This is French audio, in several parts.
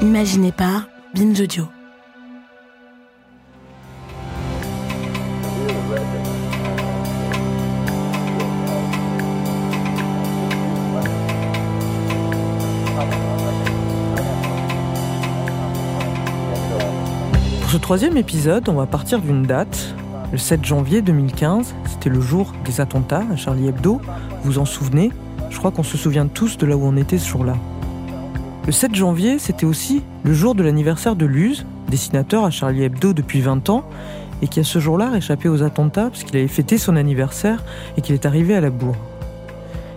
Imaginé par Binge Audio. Pour ce troisième épisode, on va partir d'une date, le 7 janvier 2015. C'était le jour des attentats à Charlie Hebdo. Vous vous en souvenez? Je crois qu'on se souvient tous de là où on était ce jour-là. Le 7 janvier, c'était aussi le jour de l'anniversaire de Luz, dessinateur à Charlie Hebdo depuis 20 ans, et qui a ce jour-là échappé aux attentats parce qu'il avait fêté son anniversaire et qu'il est arrivé à la bourre.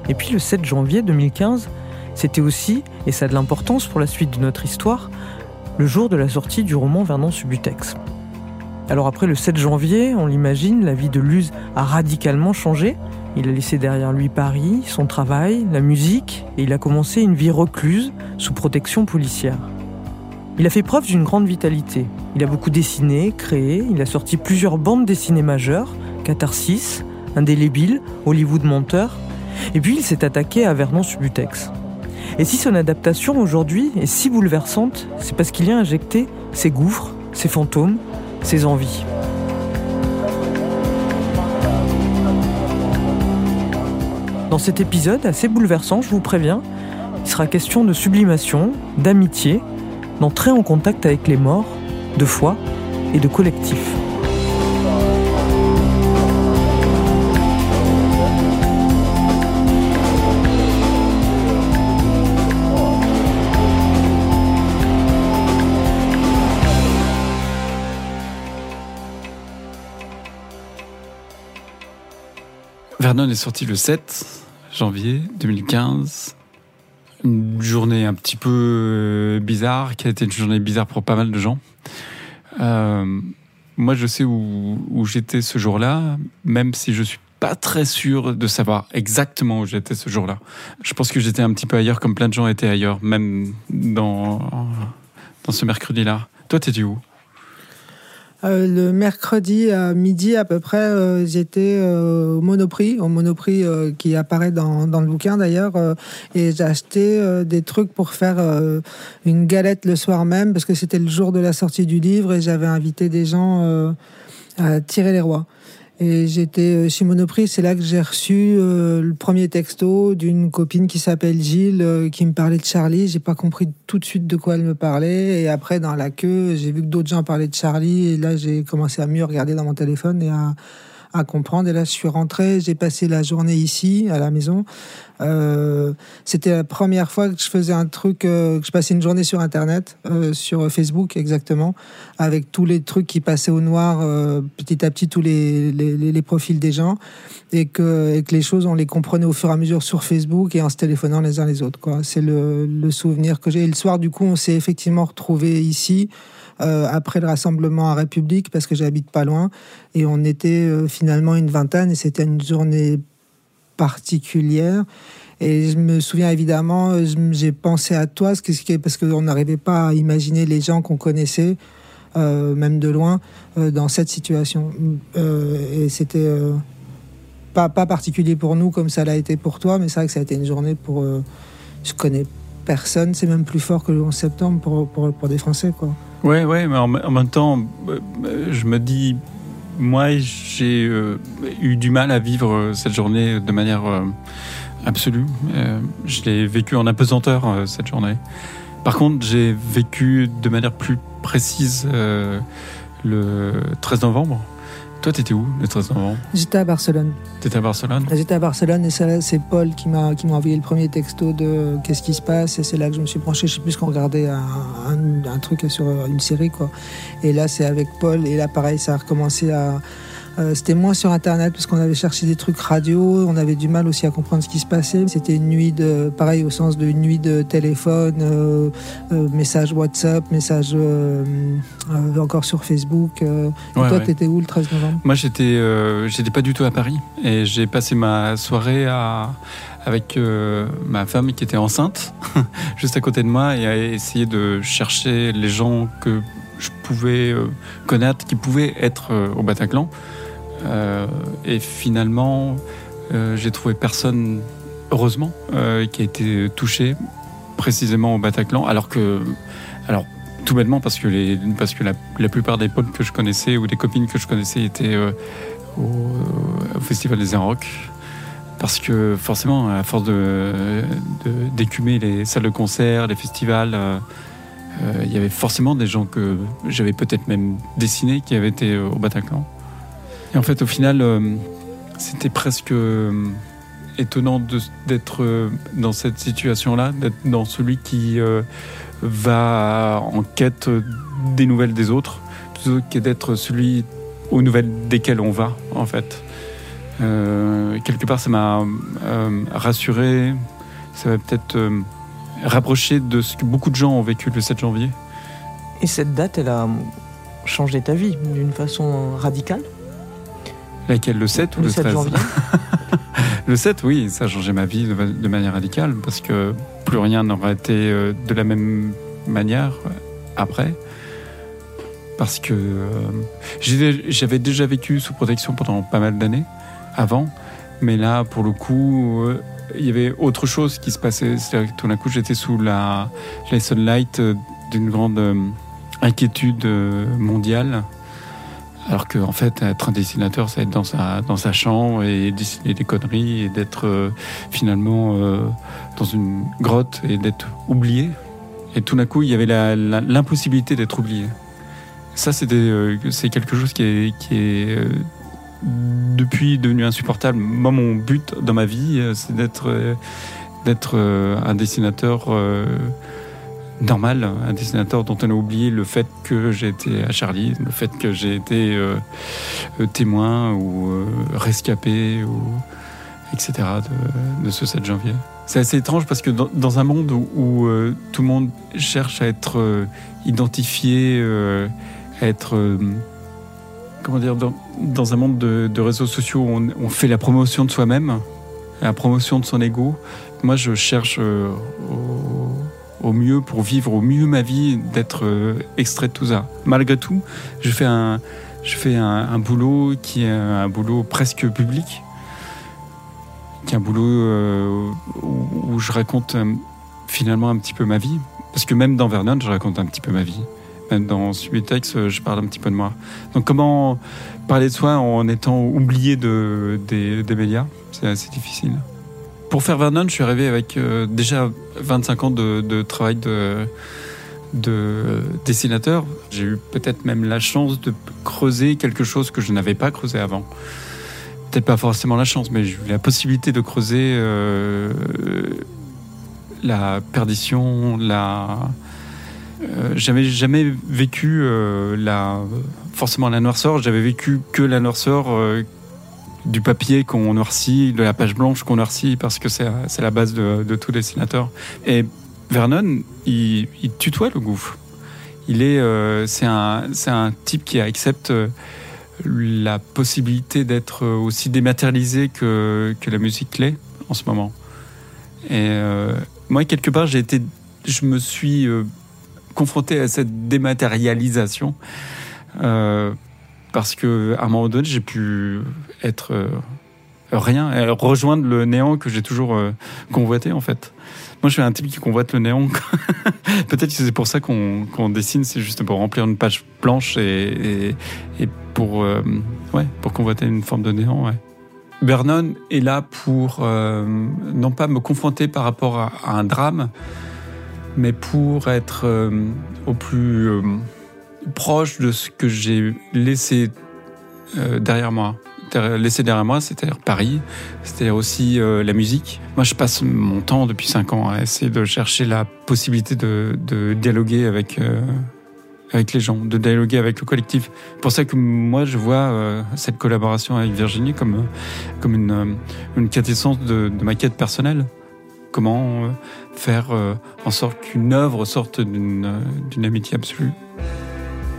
Et puis le 7 janvier 2015, c'était aussi, et ça a de l'importance pour la suite de notre histoire, le jour de la sortie du roman Vernon Subutex. Alors après le 7 janvier, on l'imagine, la vie de Luz a radicalement changé. Il a laissé derrière lui Paris, son travail, la musique, et il a commencé une vie recluse, sous protection policière. Il a fait preuve d'une grande vitalité. Il a beaucoup dessiné, créé, il a sorti plusieurs bandes dessinées majeures, Catharsis, Indélébile, Hollywood Menteur, et puis il s'est attaqué à Vernon Subutex. Et si son adaptation aujourd'hui est si bouleversante, c'est parce qu'il y a injecté ses gouffres, ses fantômes, ses envies. Dans cet épisode assez bouleversant, je vous préviens, il sera question de sublimation, d'amitié, d'entrer en contact avec les morts, de foi et de collectif. Vernon est sorti le 7 janvier 2015. Une journée un petit peu euh, bizarre, qui a été une journée bizarre pour pas mal de gens. Euh, moi, je sais où, j'étais ce jour-là, même si je suis pas très sûr de savoir exactement où j'étais ce jour-là. Je pense que j'étais un petit peu ailleurs, comme plein de gens étaient ailleurs, même dans, dans ce mercredi-là. Toi, t'étais où? Euh, le mercredi à midi à peu près, euh, j'étais euh, au Monoprix, au Monoprix qui apparaît dans, dans le bouquin d'ailleurs, et j'ai acheté des trucs pour faire une galette le soir même parce que c'était le jour de la sortie du livre et j'avais invité des gens à tirer les rois. Et j'étais euh, chez Monoprix, c'est là que j'ai reçu euh, le premier texto d'une copine qui s'appelle Gilles, euh, qui me parlait de Charlie. J'ai pas compris tout de suite de quoi elle me parlait. Et après, dans la queue, j'ai vu que d'autres gens parlaient de Charlie. Et là, j'ai commencé à mieux regarder dans mon téléphone et à, à comprendre. Et là, je suis rentré, j'ai passé la journée ici, à la maison. Euh, C'était la première fois que je faisais un truc, euh, que je passais une journée sur Internet, euh, sur Facebook exactement, avec tous les trucs qui passaient au noir, euh, petit à petit, tous les, les, les- profils des gens, et que, et que les choses, on les comprenait au fur et à mesure sur Facebook et en se téléphonant les uns les autres. C'est le, le souvenir que j'ai. Et le soir, du coup, on s'est effectivement retrouvés ici. Euh, après le rassemblement à République, parce que j'habite pas loin, et on était euh, finalement une vingtaine, et c'était une journée particulière. Et je me souviens évidemment, j'ai pensé à toi, parce qu'on n'arrivait pas à imaginer les gens qu'on connaissait, même de loin, dans cette situation. et c'était pas, pas particulier pour nous comme ça l'a été pour toi, mais c'est vrai que ça a été une journée pour. je connais personne, c'est même plus fort que le 11 septembre pour, pour, des Français, quoi. Ouais, mais en, même temps, euh, je me dis, moi, j'ai euh, eu du mal à vivre cette journée de manière euh, absolue. je l'ai vécu en apesanteur cette journée. Par contre, j'ai vécu de manière plus précise le 13 novembre. Toi, t'étais où le 13 novembre J'étais à Barcelone. T'étais à Barcelone J'étais à Barcelone et c'est Paul qui m'a qui m'a envoyé le premier texto de qu'est-ce qui se passe et c'est là que je me suis branché. Je sais plus qu'on regardait un, un, truc sur une série quoi. Et là, c'est avec Paul et là, pareil, ça a recommencé à euh, c'était moins sur Internet parce qu'on avait cherché des trucs radio, on avait du mal aussi à comprendre ce qui se passait. C'était une nuit de, pareil au sens de une nuit de téléphone, euh, euh, message WhatsApp, message encore sur Facebook. et toi, t'étais où le 13 novembre? Moi, j'étais, j'étais pas du tout à Paris et j'ai passé ma soirée à avec ma femme qui était enceinte juste à côté de moi et à essayer de chercher les gens que je pouvais connaître, qui pouvaient être au Bataclan. Euh, et finalement, euh, j'ai trouvé personne, heureusement, euh, qui a été touché précisément au Bataclan, alors que, alors tout bêtement parce que parce que la, plupart des potes que je connaissais ou des copines que je connaissais étaient au, festival des Rock. Parce que forcément, à force de d'écumer les salles de concert, les festivals, il y avait forcément des gens que j'avais peut-être même dessinés qui avaient été au Bataclan. Et en fait, au final, euh, c'était presque euh, étonnant d'être euh, dans cette situation-là, d'être dans celui qui va en quête des nouvelles des autres, plutôt que d'être celui aux nouvelles desquelles on va, en fait. quelque part, ça m'a rassuré, ça m'a peut-être rapproché de ce que beaucoup de gens ont vécu le 7 janvier. Et cette date, elle a changé ta vie d'une façon radicale? Laquelle, le 7 ou le, 13 Le 7, oui, ça a changé ma vie de, manière radicale parce que plus rien n'aurait été euh, de la même manière euh, après. Parce que euh, j'avais déjà vécu sous protection pendant pas mal d'années avant, mais là, pour le coup, il y avait autre chose qui se passait. C'est-à-dire que tout d'un coup, j'étais sous la, les sunlight d'une grande inquiétude mondiale alors qu'en en fait, être un dessinateur, c'est être dans sa, dans sa chambre et dessiner des conneries et d'être euh, finalement euh, dans une grotte et d'être oublié. Et tout d'un coup, il y avait l'impossibilité d'être oublié. Ça, euh, c'est quelque chose qui est, qui est depuis devenu insupportable. Moi, mon but dans ma vie, c'est d'être d'être un dessinateur normal, un dessinateur dont on a oublié le fait que j'ai été à Charlie, le fait que j'ai été euh, euh, témoin ou euh, rescapé, etc. De, ce 7 janvier. C'est assez étrange parce que dans, un monde où, tout le monde cherche à être identifié, à être... comment dire dans, un monde de, réseaux sociaux où on, fait la promotion de soi-même, la promotion de son ego, moi je cherche mieux pour vivre au mieux ma vie, d'être euh, extrait de tout ça. Malgré tout, je fais un, je fais un, boulot qui est un boulot presque public, qui est un boulot euh, où, je raconte euh, finalement un petit peu ma vie. Parce que même dans Vernon, je raconte un petit peu ma vie. Même dans Subitex, je parle un petit peu de moi. Donc comment parler de soi en étant oublié de, des, des médias C'est assez difficile. Pour faire Vernon, je suis arrivé avec euh, déjà 25 ans de, travail de, dessinateur. J'ai eu peut-être même la chance de creuser quelque chose que je n'avais pas creusé avant. Peut-être pas forcément la chance, mais j'ai eu la possibilité de creuser euh, la perdition, la. Euh, j'avais jamais vécu la forcément la noirceur. J'avais vécu que la noirceur du papier qu'on noircit, de la page blanche qu'on noircit, parce que c'est la base de, tout dessinateur. Et Vernon, il, tutoie le gouffre. Il est, euh, c'est un, un, type qui accepte euh, la possibilité d'être aussi dématérialisé que, que la musique l'est en ce moment. Et euh, moi, quelque part, j'ai été, je me suis euh, confronté à cette dématérialisation euh, parce que à un moment donné, j'ai pu être euh, rien, rejoindre le néant que j'ai toujours euh, convoité en fait. Moi, je suis un type qui convoite le néant. Peut-être que c'est pour ça qu'on qu'on dessine, c'est juste pour remplir une page blanche et, et, pour, euh, ouais, pour convoiter une forme de néant. Ouais. Vernon est là pour non pas me confronter par rapport à, un drame, mais pour être au plus proche de ce que j'ai laissé derrière moi. Derrière- Laissé derrière moi, c'est-à-dire Paris, c'est-à-dire aussi euh, la musique. Moi, je passe mon temps depuis cinq ans à essayer de chercher la possibilité de, dialoguer avec, euh, avec les gens, de dialoguer avec le collectif. C'est pour ça que moi, je vois euh, cette collaboration avec Virginie comme, euh, comme une, euh, une quintessence de, de ma quête personnelle. Comment euh, faire euh, en sorte qu'une œuvre sorte d'une euh, amitié absolue.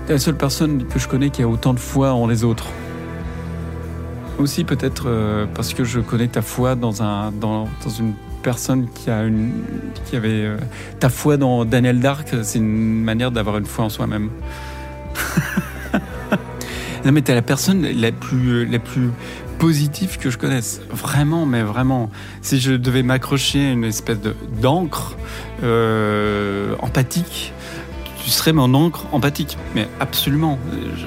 La seule personne que je connais qui a autant de foi en les autres. Aussi peut-être euh, parce que je connais ta foi dans, un, dans, dans une personne qui, a une, qui avait... euh, ta foi dans Daniel Dark, c'est une manière d'avoir une foi en soi-même. non mais t'es la personne la plus, la plus positive que je connaisse. Vraiment, mais vraiment. Si je devais m'accrocher à une espèce de d'encre euh, empathique, tu serais mon encre empathique. Mais absolument.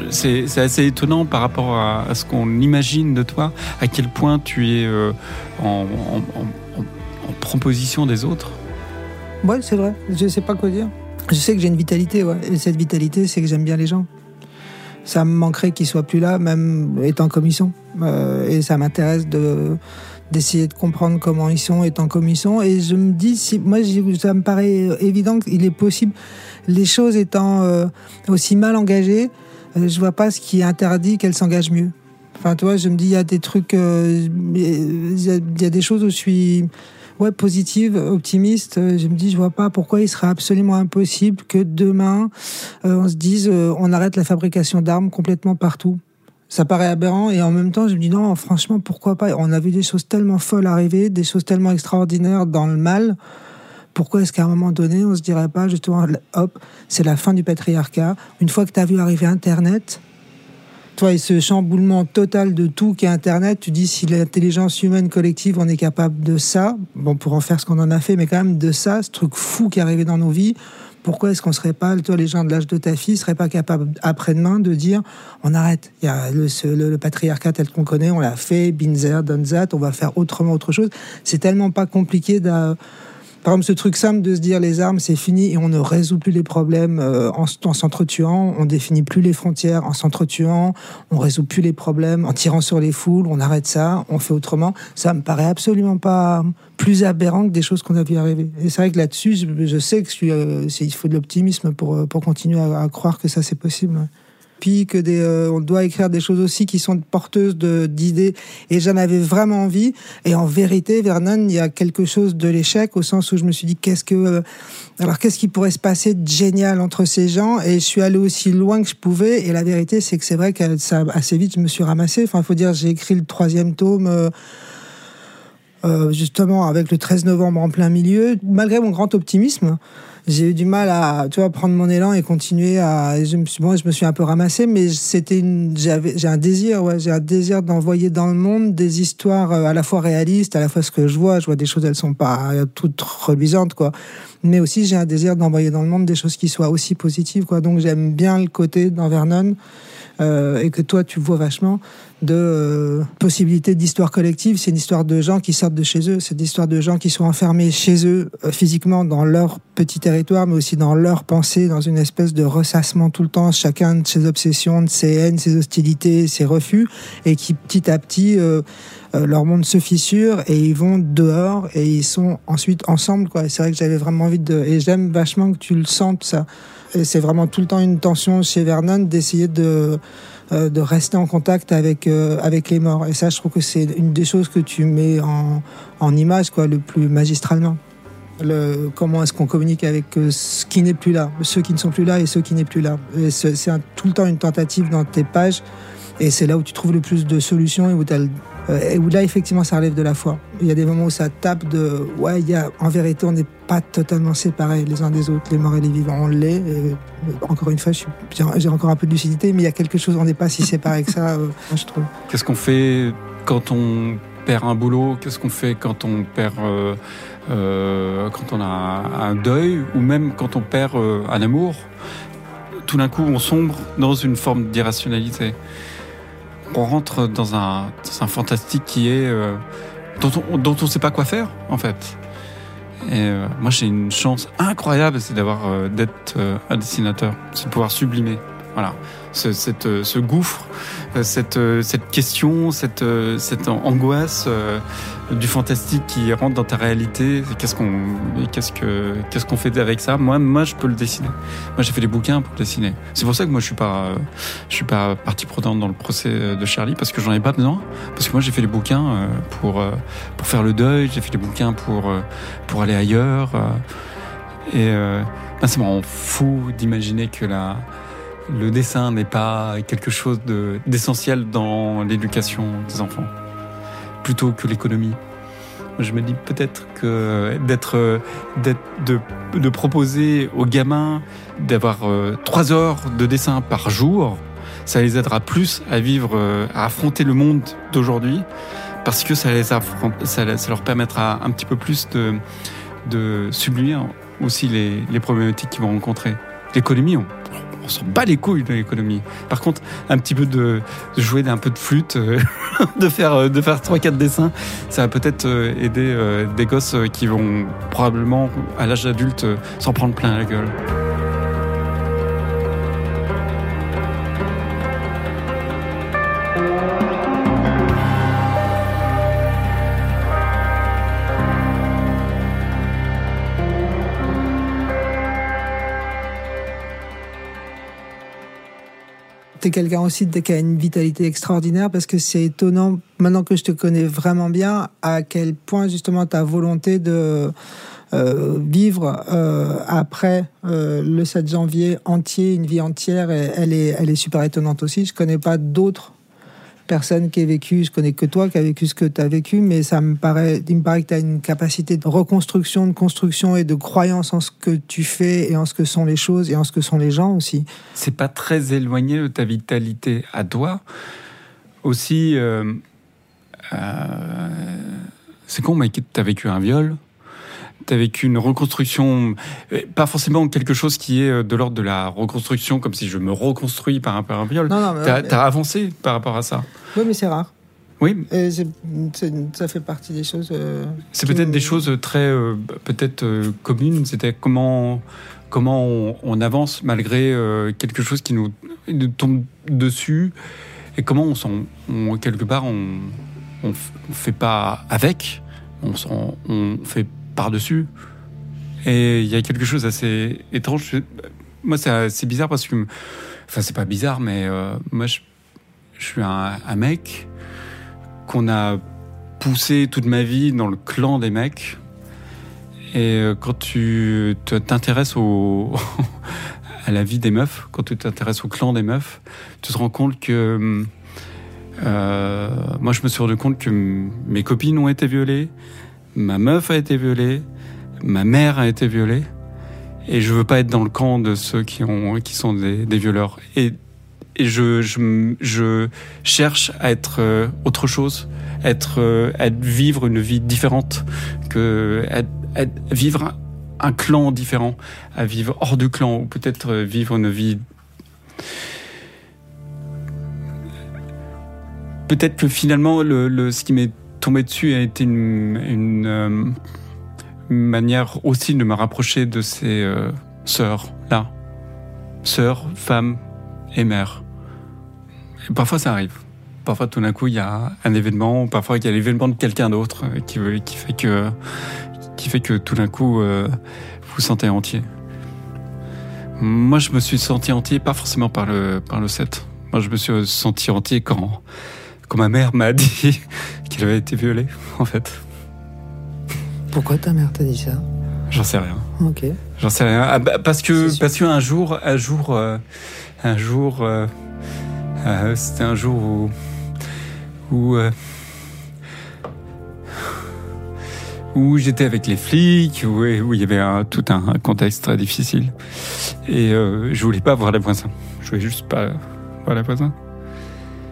C'est assez étonnant par rapport à, ce qu'on imagine de toi, à quel point tu es euh, en, proposition des autres. Ouais, c'est vrai. Je sais pas quoi dire. Je sais que j'ai une vitalité. Et cette vitalité, c'est que j'aime bien les gens. Ça me manquerait qu'ils soient plus là, même étant sont. Euh, et ça m'intéresse de d'essayer de comprendre comment ils sont étant comme ils sont. Et je me dis, si, moi, ça me paraît évident qu'il est possible, les choses étant euh, aussi mal engagées, euh, je vois pas ce qui interdit qu'elles s'engagent mieux. Enfin, tu vois, je me dis, il y a des trucs, euh, il y, a- il y a des choses où je suis ouais, positive, optimiste. Euh, Je me dis, je vois pas pourquoi il serait absolument impossible que demain, euh, on se dise, euh, on arrête la fabrication d'armes complètement partout. Ça paraît aberrant et en même temps, je me dis non, franchement, pourquoi pas? On a vu des choses tellement folles arriver, des choses tellement extraordinaires dans le mal. Pourquoi est-ce qu'à un moment donné, on se dirait pas justement, hop, c'est la fin du patriarcat? Une fois que tu as vu arriver Internet, toi, et ce chamboulement total de tout qui est Internet, tu dis si l'intelligence humaine collective, on est capable de ça, bon, pour en faire ce qu'on en a fait, mais quand même de ça, ce truc fou qui est arrivé dans nos vies, pourquoi est-ce qu'on serait pas, toi, les gens de l'âge de ta fille, seraient pas capables après-demain de dire, on arrête, il y a le, patriarcat tel qu'on connaît, on l'a fait, Binzer, Donzat, on va faire autrement autre chose. C'est tellement pas compliqué d'a- par exemple, ce truc simple de se dire les armes, c'est fini et on ne résout plus les problèmes euh, en, s'entretuant, on définit plus les frontières en s'entretuant, on résout plus les problèmes en tirant sur les foules, on arrête ça, on fait autrement. Ça me paraît absolument pas plus aberrant que des choses qu'on a vu arriver. Et c'est vrai que là-dessus, je, je sais que euh, il faut de l'optimisme pour, euh, pour continuer à, croire que ça c'est possible. Puis que des, euh, on doit écrire des choses aussi qui sont porteuses d'idées. Et j'en avais vraiment envie. Et en vérité, Vernon, il y a quelque chose de l'échec au sens où je me suis dit qu'est-ce que, euh, alors qu'est-ce qui pourrait se passer de génial entre ces gens? Et je suis allé aussi loin que je pouvais. Et la vérité, c'est que c'est vrai que ça assez vite, je me suis ramassé. Enfin, il faut dire, j'ai écrit le troisième tome. euh, euh, justement avec le 13 novembre en plein milieu, malgré mon grand optimisme, j'ai eu du mal à, tu vois, prendre mon élan et continuer à. Je suis, bon, je me suis un peu ramassé, mais c'était une, j'avais, j'ai un désir, ouais, j'ai un désir d'envoyer dans le monde des histoires euh, à la fois réalistes, à la fois ce que je vois, je vois des choses, elles sont pas toutes reluisantes, quoi. Mais aussi, j'ai un désir d'envoyer dans le monde des choses qui soient aussi positives, quoi. Donc, j'aime bien le côté dans Vernon. Euh, et que toi tu vois vachement de euh, possibilités d'histoire collective. C'est une histoire de gens qui sortent de chez eux. C'est l'histoire de gens qui sont enfermés chez eux euh, physiquement dans leur petit territoire, mais aussi dans leur pensée, dans une espèce de ressassement tout le temps, chacun de ses obsessions, de ses haines, ses hostilités, ses refus, et qui petit à petit euh, euh, leur monde se fissure et ils vont dehors et ils sont ensuite ensemble. C'est vrai que j'avais vraiment envie de et j'aime vachement que tu le sentes ça. C'est vraiment tout le temps une tension chez Vernon d'essayer de euh, rester en contact avec euh, avec les morts. Et ça, je trouve que c'est une des choses que tu mets en image quoi, le plus magistralement. Le, comment est-ce qu'on communique avec euh, ce qui n'est plus là, ceux qui ne sont plus là et ceux qui n'est plus là. C'est tout le temps une tentative dans tes pages, et c'est là où tu trouves le plus de solutions et où tu as et où là, effectivement, ça relève de la foi. Il y a des moments où ça tape de, ouais, en vérité, on n'est pas totalement séparés les uns des autres, les morts et les vivants, on l'est. Encore une fois, j'ai encore un peu de lucidité, mais il y a quelque chose, on n'est pas si séparés que ça, euh, je trouve. Qu'est-ce qu'on fait quand on perd un boulot? Qu'est-ce qu'on fait quand on perd, euh, euh, quand on a un, deuil, ou même quand on perd euh, un amour? Tout d'un coup, on sombre dans une forme d'irrationalité. On rentre dans un, un fantastique qui est euh, dont on dont on sait pas quoi faire en fait. Et euh, moi, j'ai une chance incroyable, c'est d'avoir euh, d'être un dessinateur, c'est de pouvoir sublimer. Voilà, euh, ce gouffre, euh, cette, euh, cette question, cette, angoisse du fantastique qui rentre dans ta réalité. Qu'est-ce qu'on, fait avec ça? Moi, moi, je peux le dessiner. Moi, j'ai fait des bouquins pour dessiner. C'est pour ça que moi, je suis suis pas partie prenante dans le procès de Charlie parce que j'en ai pas besoin. Parce que moi, j'ai fait des bouquins pour faire le deuil. J'ai fait des bouquins pour aller ailleurs. et ben, c'est marrant, fou d'imaginer que la le dessin n'est pas quelque chose de- d'essentiel dans l'éducation des enfants, plutôt que l'économie. Je me dis peut-être que d'être, de, proposer aux gamins d'avoir euh, trois heures de dessin par jour, ça les aidera plus à vivre, euh, à affronter le monde d'aujourd'hui, parce que ça, les ça, leur permettra un petit peu plus de, de aussi les, les problématiques qu'ils vont rencontrer. L'économie, on, on s'en bat les couilles de l'économie. Par contre, un petit peu de, jouer d'un peu de flûte, euh, de faire euh, de faire trois quatre dessins, ça va peut-être euh, aider des gosses qui vont probablement à l'âge adulte s'en prendre plein la gueule. T'es quelqu'un aussi qui a une vitalité extraordinaire parce que c'est étonnant, maintenant que je te connais vraiment bien, à quel point justement ta volonté de euh, vivre euh, après euh, le 7 janvier entier, une vie entière, elle est, elle est super étonnante aussi. Je connais pas d'autres personnes qui aient vécu, je connais que toi qui as vécu ce que tu as vécu, mais ça me paraît, il me paraît que tu as une capacité de reconstruction, de construction et de croyance en ce que tu fais et en ce que sont les choses et en ce que sont les gens aussi. c'est pas très éloigné de ta vitalité à toi. Aussi, euh, euh, c'est con, mais t'as vécu un viol, vécu une reconstruction, euh, pas forcément quelque chose qui est euh, de l'ordre de la reconstruction, comme si je me reconstruis par rapport à un viol. Non, non, mais- as avancé par rapport à ça. Oui, mais c'est rare. Oui, Et ça fait partie des choses. euh, c'est peut-être des choses très euh, peut-être euh, communes. C'était comment comment on, on avance malgré quelque chose qui nous, nous tombe dessus et comment on s'en quelque part on on, fait pas avec, on s'en- on fait par dessus. Et il y a quelque chose d'assez étrange. Moi, c'est bizarre parce que enfin c'est pas bizarre, mais euh, moi je, je suis un, mec qu'on a poussé toute ma vie dans le clan des mecs. Et euh, quand tu t'intéresses au, à la vie des meufs, quand tu t'intéresses au clan des meufs, tu te rends compte que euh, moi je me suis rendu compte que mes copines ont été violées, ma meuf a été violée, ma mère a été violée, et je veux pas être dans le camp de ceux qui ont qui sont des, des violeurs. Et je, je, je cherche à être euh, autre chose, être, euh, à vivre une vie différente, que à, vivre un, un clan différent, à vivre hors du clan, ou peut-être euh, vivre une vie. Peut-être que finalement, le, le- ce qui m'est tombé dessus a été euh, une manière aussi de me rapprocher de ces euh, sœurs-là. Sœurs, femmes et mères. Et parfois ça arrive. Parfois tout d'un coup il y a un événement, parfois il y a l'événement de quelqu'un d'autre euh, qui, qui fait que qui fait que tout d'un coup euh, vous vous sentez entier. Moi je me suis senti entier pas forcément par le par le 7. Moi je me suis senti entier quand quand ma mère m'a dit qu'il avait été violé, en fait. Pourquoi ta mère t'a dit ça? J'en sais rien. Ok. J'en sais rien. Ah, bah, parce que parce que un jour, un jour, euh, un jour, euh, euh, c'était un jour où où, j'étais avec les flics, où, il y avait tout un, contexte très difficile, et je voulais pas voir les voisins. Je voulais juste pas voir les voisins.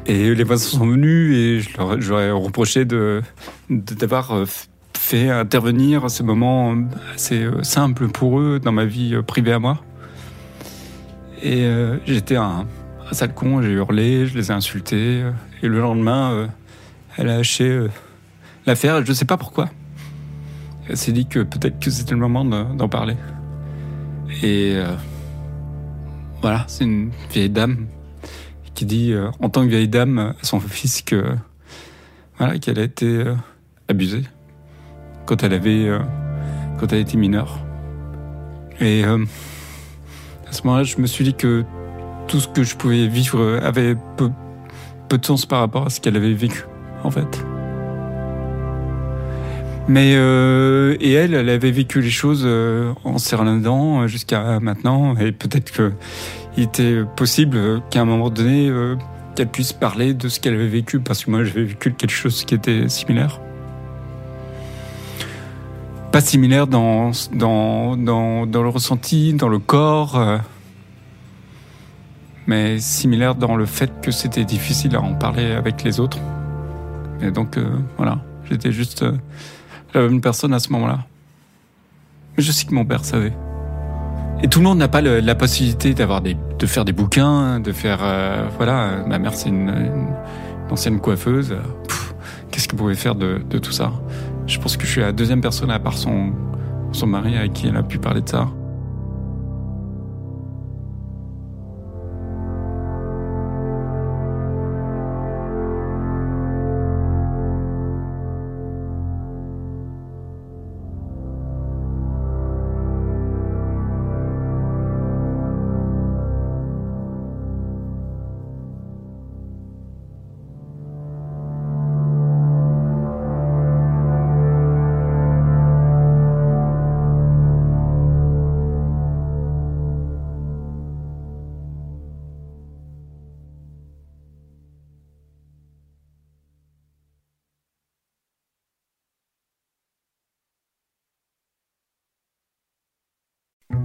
Et les voisins sont venus et je leur, ai reproché de d'avoir euh, fait intervenir ce moment assez euh, simple pour eux dans ma vie privée à moi. Et j'étais un, un, sale con, j'ai hurlé, je les ai insultés. Et le lendemain, elle a haché l'affaire, je ne sais pas pourquoi. Elle s'est dit que peut-être que c'était le moment d'en parler. Et euh, voilà, c'est une vieille dame qui dit, euh, en tant que vieille dame, à son fils que voilà, qu'elle a été euh, abusée quand elle avait, quand elle était mineure. Et à ce moment-là, je me suis dit que tout ce que je pouvais vivre avait peu, peu de sens par rapport à ce qu'elle avait vécu, en fait. Mais euh, et elle, elle avait vécu les choses euh, en serrant la dent jusqu'à maintenant, et peut-être que il était possible qu'à un moment donné, euh, qu'elle puisse parler de ce qu'elle avait vécu, parce que moi j'avais vécu quelque chose qui était similaire. Pas similaire dans, dans, dans, dans le ressenti, dans le corps, euh, mais similaire dans le fait que c'était difficile à en parler avec les autres. Et donc voilà, j'étais juste la bonne personne à ce moment-là. Mais je sais que mon père savait. Et tout le monde n'a pas la possibilité d'avoir des, de faire des bouquins, de faire, euh, voilà. Ma mère c'est une, ancienne coiffeuse. Qu'est-ce qu'elle pouvait faire de, de, tout ça? Je pense que je suis la deuxième personne à part son, son mari avec qui elle a pu parler de ça.